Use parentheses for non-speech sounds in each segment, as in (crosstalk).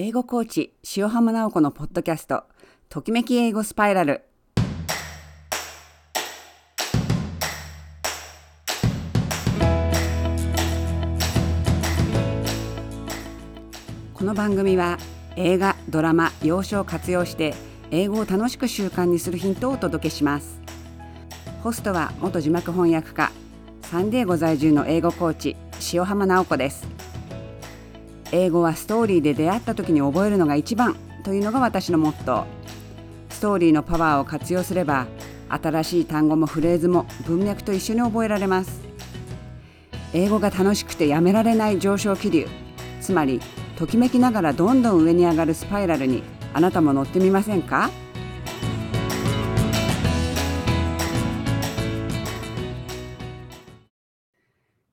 英語コーチ塩浜直子のポッドキャストときめき英語スパイラル。この番組は映画ドラマ洋書を活用して英語を楽しく習慣にするヒントをお届けします。ホストは元字幕翻訳家サンディエゴ在住の英語コーチ塩浜直子です。英語はストーリーで出会った時に覚えるのが一番というのが私のモットー。ストーリーのパワーを活用すれば新しい単語もフレーズも文脈と一緒に覚えられます。英語が楽しくてやめられない上昇気流。つまりときめきながらどんどん上に上がるスパイラルにあなたも乗ってみませんか？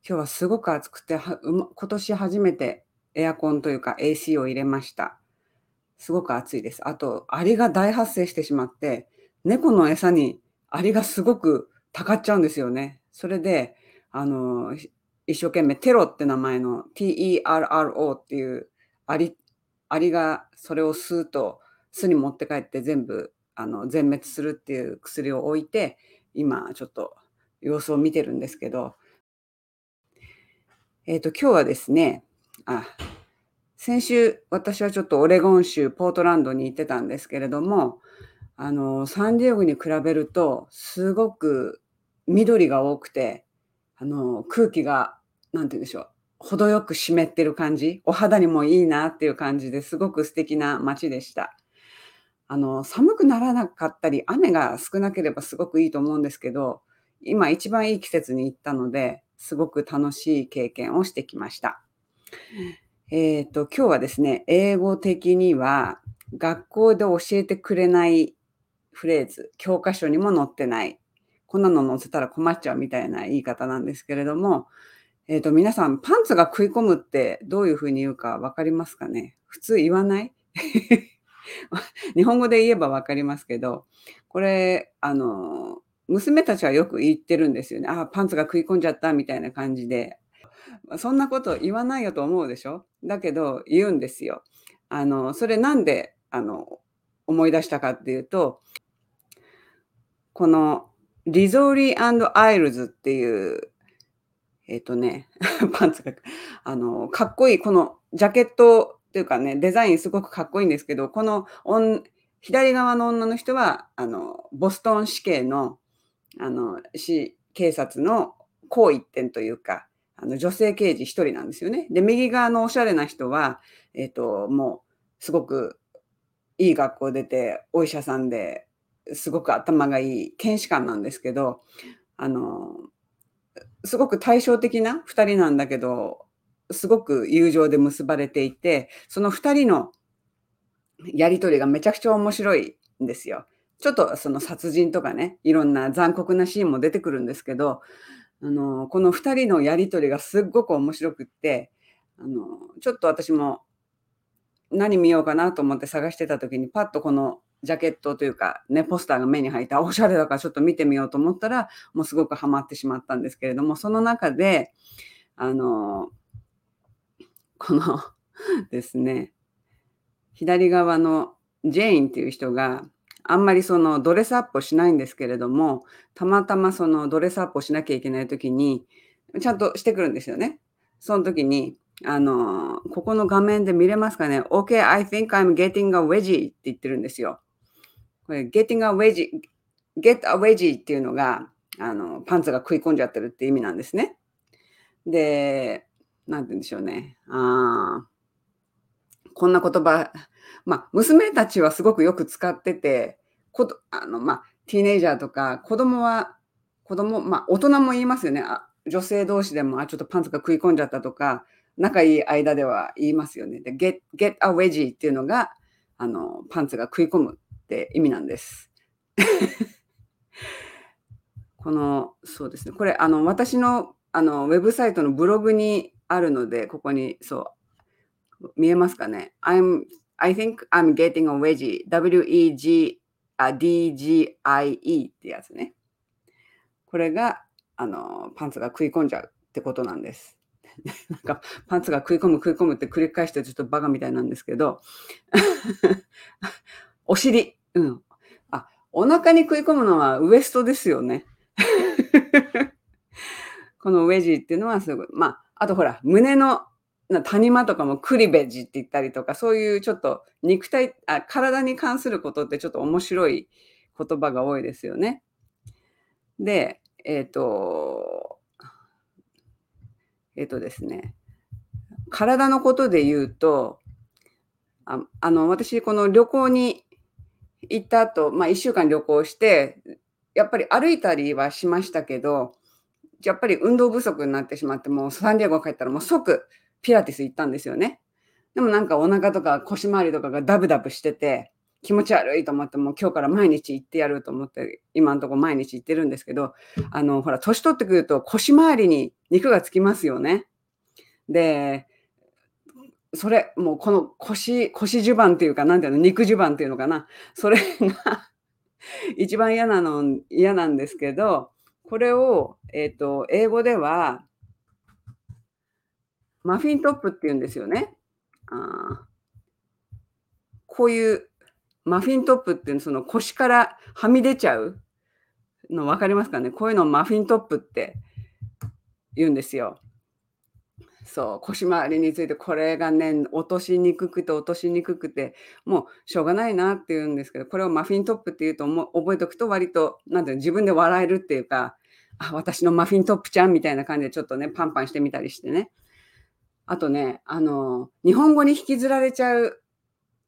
今日はすごく暑くて今年初めてエアコンというか AC を入れました。すごく暑いです。あと、アリが大発生してしまって、猫の餌にアリがすごくたかっちゃうんですよね。それで、あの、一生懸命テロって名前の TERRO っていうアリアリがそれを吸うと巣に持って帰って全部あの全滅するっていう薬を置いて、今ちょっと様子を見てるんですけど、えっと、今日はですね、あ、先週私はちょっとオレゴン州ポートランドに行ってたんですけれども、あの、サンディエゴに比べるとすごく緑が多くて、あの、空気が、なんて言うんでしょう、程よく湿ってる感じ、お肌にもいいなっていう感じですごく素敵な街でした。あの、寒くならなかったり、雨が少なければすごくいいと思うんですけど、今一番いい季節に行ったので、すごく楽しい経験をしてきました。えっと、今日はですね、英語的には学校で教えてくれないフレーズ、教科書にも載ってない、こんなの載せたら困っちゃうみたいな言い方なんですけれども、えっと、皆さん、パンツが食い込むってどういうふうに言うかわかりますかね？普通言わない？(laughs) 日本語で言えばわかりますけど、これ、あの、娘たちはよく言ってるんですよね。あ、パンツが食い込んじゃったみたいな感じで。そんなこと言わないよと思うでしょ？だけど言うんですよ。あの、それなんで、あの、思い出したかっていうと、このリゾーリーアイルズっていう、えっ、とね、(laughs) パンツが、あの、かっこいい、このジャケットっていうかね、デザインすごくかっこいいんですけど、この左側の女の人は、あの、ボストン市警の、あの、市警察の高一点というか、あの女性刑事一人なんですよね。で、右側のおしゃれな人は、えっ、と、もう、すごくいい学校出て、お医者さんで、すごく頭がいい検視官なんですけど、あの、すごく対照的な2人なんだけど、すごく友情で結ばれていて、その2人のやりとりがめちゃくちゃ面白いんですよ。ちょっとその殺人とかね、いろんな残酷なシーンも出てくるんですけど、あの、この2人のやりとりがすっごく面白くって、あの、ちょっと私も何見ようかなと思って探してた時に、パッとこのジャケットというか、ね、ポスターが目に入って、あおしゃれだからちょっと見てみようと思ったら、もうすごくハマってしまったんですけれども、その中で、あの、このですね、左側のジェーンっていう人が、あんまりそのドレスアップをしないんですけれども、たまたまそのドレスアップをしなきゃいけない時に、ちゃんとしてくるんですよね。その時に、あの、ここの画面で見れますかね？OK, I think I'm getting a wedgie って言ってるんですよ。これ、getting a wedgie, get a wedgie っていうのが、あの、パンツが食い込んじゃってるって意味なんですね。で、なんて言うんでしょうね。あこんな言葉、まあ、娘たちはすごくよく使ってて、ことあのまあ、ティーネイジャーとか、子供は、子供、まあ、大人も言いますよね。あ女性同士でも、あ、ちょっとパンツが食い込んじゃったとか、仲いい間では言いますよね。で、get, get a wedgie っていうのが、あの、パンツが食い込むって意味なんです。(laughs) この、そうですね。これ、あの、私の、あの、ウェブサイトのブログにあるので、ここに、そう、見えますかね ?I'm, I think I'm getting a wedgie. W-E-G, D-G-I-E ってやつね。これが、あの、パンツが食い込んじゃうってことなんです。(laughs) なんかパンツが食い込む食い込むって繰り返してちょっとバカみたいなんですけど、(laughs) お尻、うん。あ、お腹に食い込むのはウエストですよね。(laughs) このウェジーっていうのはすごい。まあ、あとほら、胸の谷間とかもクリベジって言ったりとか、そういうちょっと肉体あ、体に関することってちょっと面白い言葉が多いですよね。で、えっ、ー、と、えっ、ー、とですね、体のことで言うと、ああの私、この旅行に行った後、まあ、1週間旅行して、やっぱり歩いたりはしましたけど、やっぱり運動不足になってしまって、もうサンディエゴ帰ったらもう即ピラティス行ったんですよね。でもなんかお腹とか腰回りとかがダブダブしてて、気持ち悪いと思って、もう今日から毎日行ってやると思って、今のとこ毎日行ってるんですけど、あの、ほら、年取ってくると腰回りに肉がつきますよね。で、それ、もうこの腰、腰襦袢っていうか、なんていうの、肉襦袢っていうのかな。それが (laughs) 一番嫌なの、嫌なんですけど、これを、えっ、ー、と、英語では、マフィントップっていうんですよね。あこういうマフィントップっていうのその腰からはみ出ちゃうの分かりますかね？こういうのをマフィントップって言うんですよ。そう腰回りについてこれがね落としにくくて落としにくくてもうしょうがないなって言うんですけどこれをマフィントップっていうと覚えておくと割となんていう自分で笑えるっていうかあ私のマフィントップちゃんみたいな感じでちょっとねパンパンしてみたりしてねあとねあの日本語に引きずられちゃう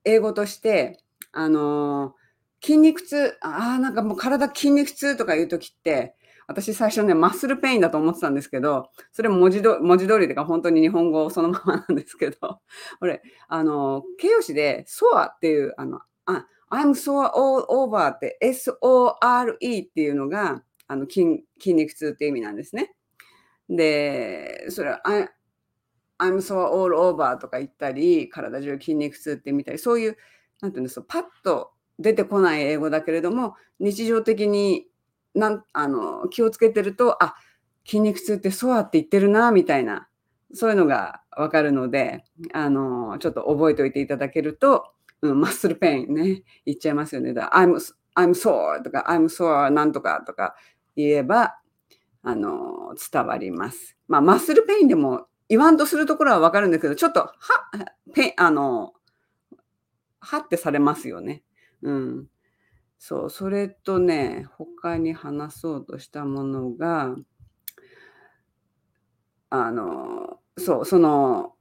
英語としてあの筋肉痛ああなんかもう体筋肉痛とかいう時って私最初ね、マッスルペインだと思ってたんですけど、それ文字ど文字通りでか本当に日本語そのままなんですけど、(laughs) これ、あの、形容詞で SOA っていう、あの、あ I'm sore all over って S-O-R-E っていうのがあの筋筋肉痛っていう意味なんですね。で、それは I'm sore all over とか言ったり、体中筋肉痛ってみたり、そういう、なんていうんですか、パッと出てこない英語だけれども、日常的になんあの気をつけてるとあ筋肉痛ってそうやって言ってるなみたいなそういうのが分かるのであのちょっと覚えておいていただけると、うん、マッスルペインね言っちゃいますよね。だ I'm, I'm sore とか I'm sore なんとかとか言えばあの伝わります。まあマッスルペインでも言わんとするところは分かるんだけどちょっとはペあのはってされますよね。うん。そう、それとね、他に話そうとしたものが、あの、そう、その、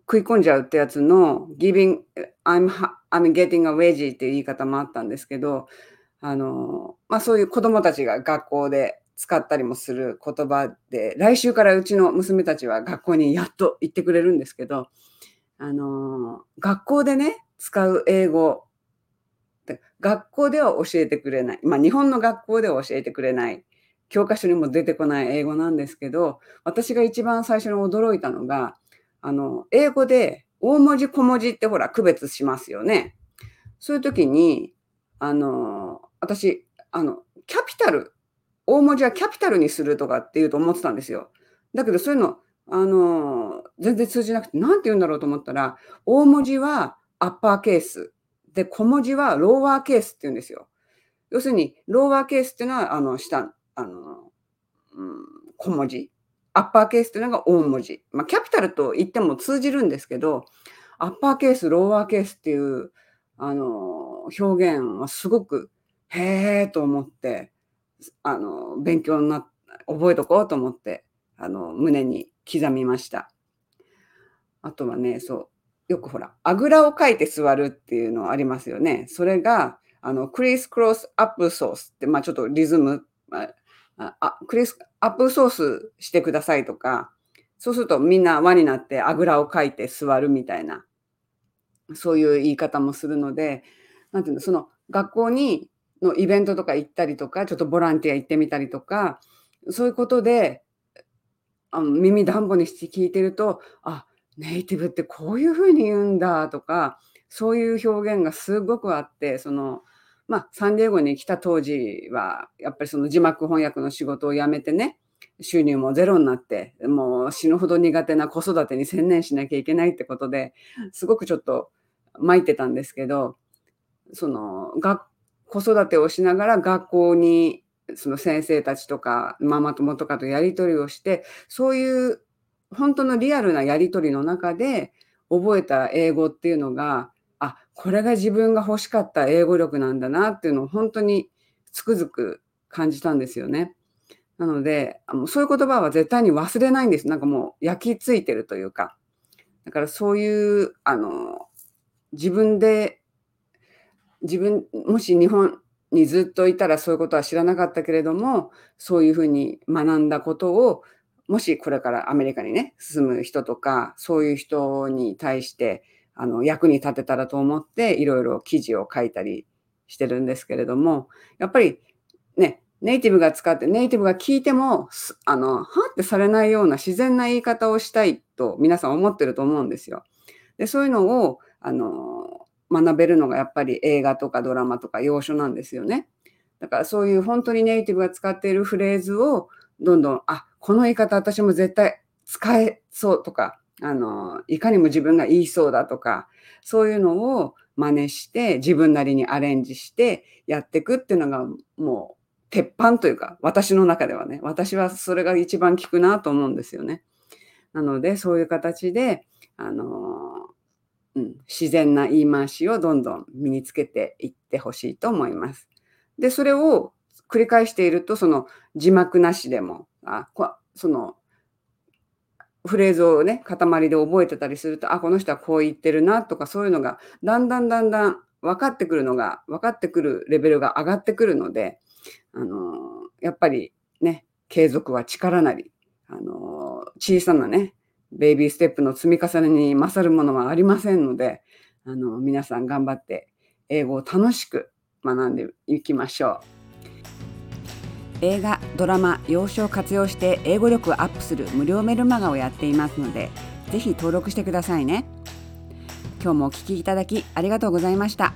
食い込んじゃうってやつの giving, I'm, I'm getting a wedgie っていう言い方もあったんですけど、あの、まあそういう子供たちが学校で使ったりもする言葉で、来週からうちの娘たちは学校にやっと行ってくれるんですけど、あの、学校でね、使う英語学校では教えてくれない。まあ、日本の学校では教えてくれない。教科書にも出てこない英語なんですけど、私が一番最初に驚いたのが、あの、英語で大文字小文字ってほら区別しますよね。そういう時に、あの、私、あの、キャピタル、大文字はキャピタルにするとかっていうと思ってたんですよ。だけどそういうの、あの、全然通じなくて、なんて言うんだろうと思ったら、大文字はアッパーケース、で、小文字はローワーケースって言うんですよ。要するに、ローワーケースっていうのは、あの、下、あの、うん、小文字。アッパーケースっていうのが大文字。まあ、キャピタルと言っても通じるんですけど、アッパーケース、ローワーケースっていう、あの、表現はすごく、へえと思って、あの、勉強にな、覚えとこうと思って、あの、胸に刻みました。あとはね、そう、よくほら、あぐらをかいて座るっていうのありますよね。それが、あの、クリス・クロス・アップソースって、まあちょっとリズム、ああクリス・アップソースしてくださいとか、そうするとみんな輪になってあぐらをかいて座るみたいな、そういう言い方もするので、なんていうの、その学校にのイベントとか行ったりとか、ちょっとボランティア行ってみたりとか、そういうことで、あの耳暖房にして聞いてると、あ、ネイティブってこういうふうに言うんだとか、そういう表現がすごくあって、その、まあ、サンディエゴに来た当時は、やっぱりその字幕翻訳の仕事を辞めてね、収入もゼロになって、もう死ぬほど苦手な子育てに専念しなきゃいけないってことで、すごくちょっと参ってたんですけど、その、が子育てをしながら学校にその先生たちとかママ友とかとやり取りをして、そういう本当のリアルなやり取りの中で覚えた英語っていうのが、あ、これが自分が欲しかった英語力なんだなっていうのを本当につくづく感じたんですよね。なので、そういう言葉は絶対に忘れないんです。なんかもう焼き付いてるというか。だからそういう、あの、自分で、自分、もし日本にずっといたらそういうことは知らなかったけれども、そういうふうに学んだことを、もしこれからアメリカにね、進む人とか、そういう人に対して、あの、役に立てたらと思って、いろいろ記事を書いたりしてるんですけれども、やっぱりね、ネイティブが使って、ネイティブが聞いても、あの、はってされないような自然な言い方をしたいと皆さん思ってると思うんですよ。で、そういうのを、あの、学べるのがやっぱり映画とかドラマとか洋書なんですよね。だからそういう本当にネイティブが使っているフレーズをどんどん、あ、この言い方私も絶対使えそうとか、あの、いかにも自分が言いそうだとか、そういうのを真似して自分なりにアレンジしてやっていくっていうのがもう鉄板というか、私の中ではね、私はそれが一番効くなと思うんですよね。なので、そういう形で、あのうん、自然な言い回しをどんどん身につけていってほしいと思います。で、それを繰り返していると、その字幕なしでも、あそのフレーズをね、塊で覚えてたりすると、あ、この人はこう言ってるなとか、そういうのがだんだんだんだん分かってくるのが、分かってくるレベルが上がってくるので、あのやっぱりね、継続は力なり、あの小さなね、ベイビーステップの積み重ねに勝るものはありませんので、あの皆さん頑張って英語を楽しく学んでいきましょう。映画、ドラマ、洋書を活用して英語力をアップする無料メルマガをやっていますので、ぜひ登録してくださいね。今日もお聴きいただきありがとうございました。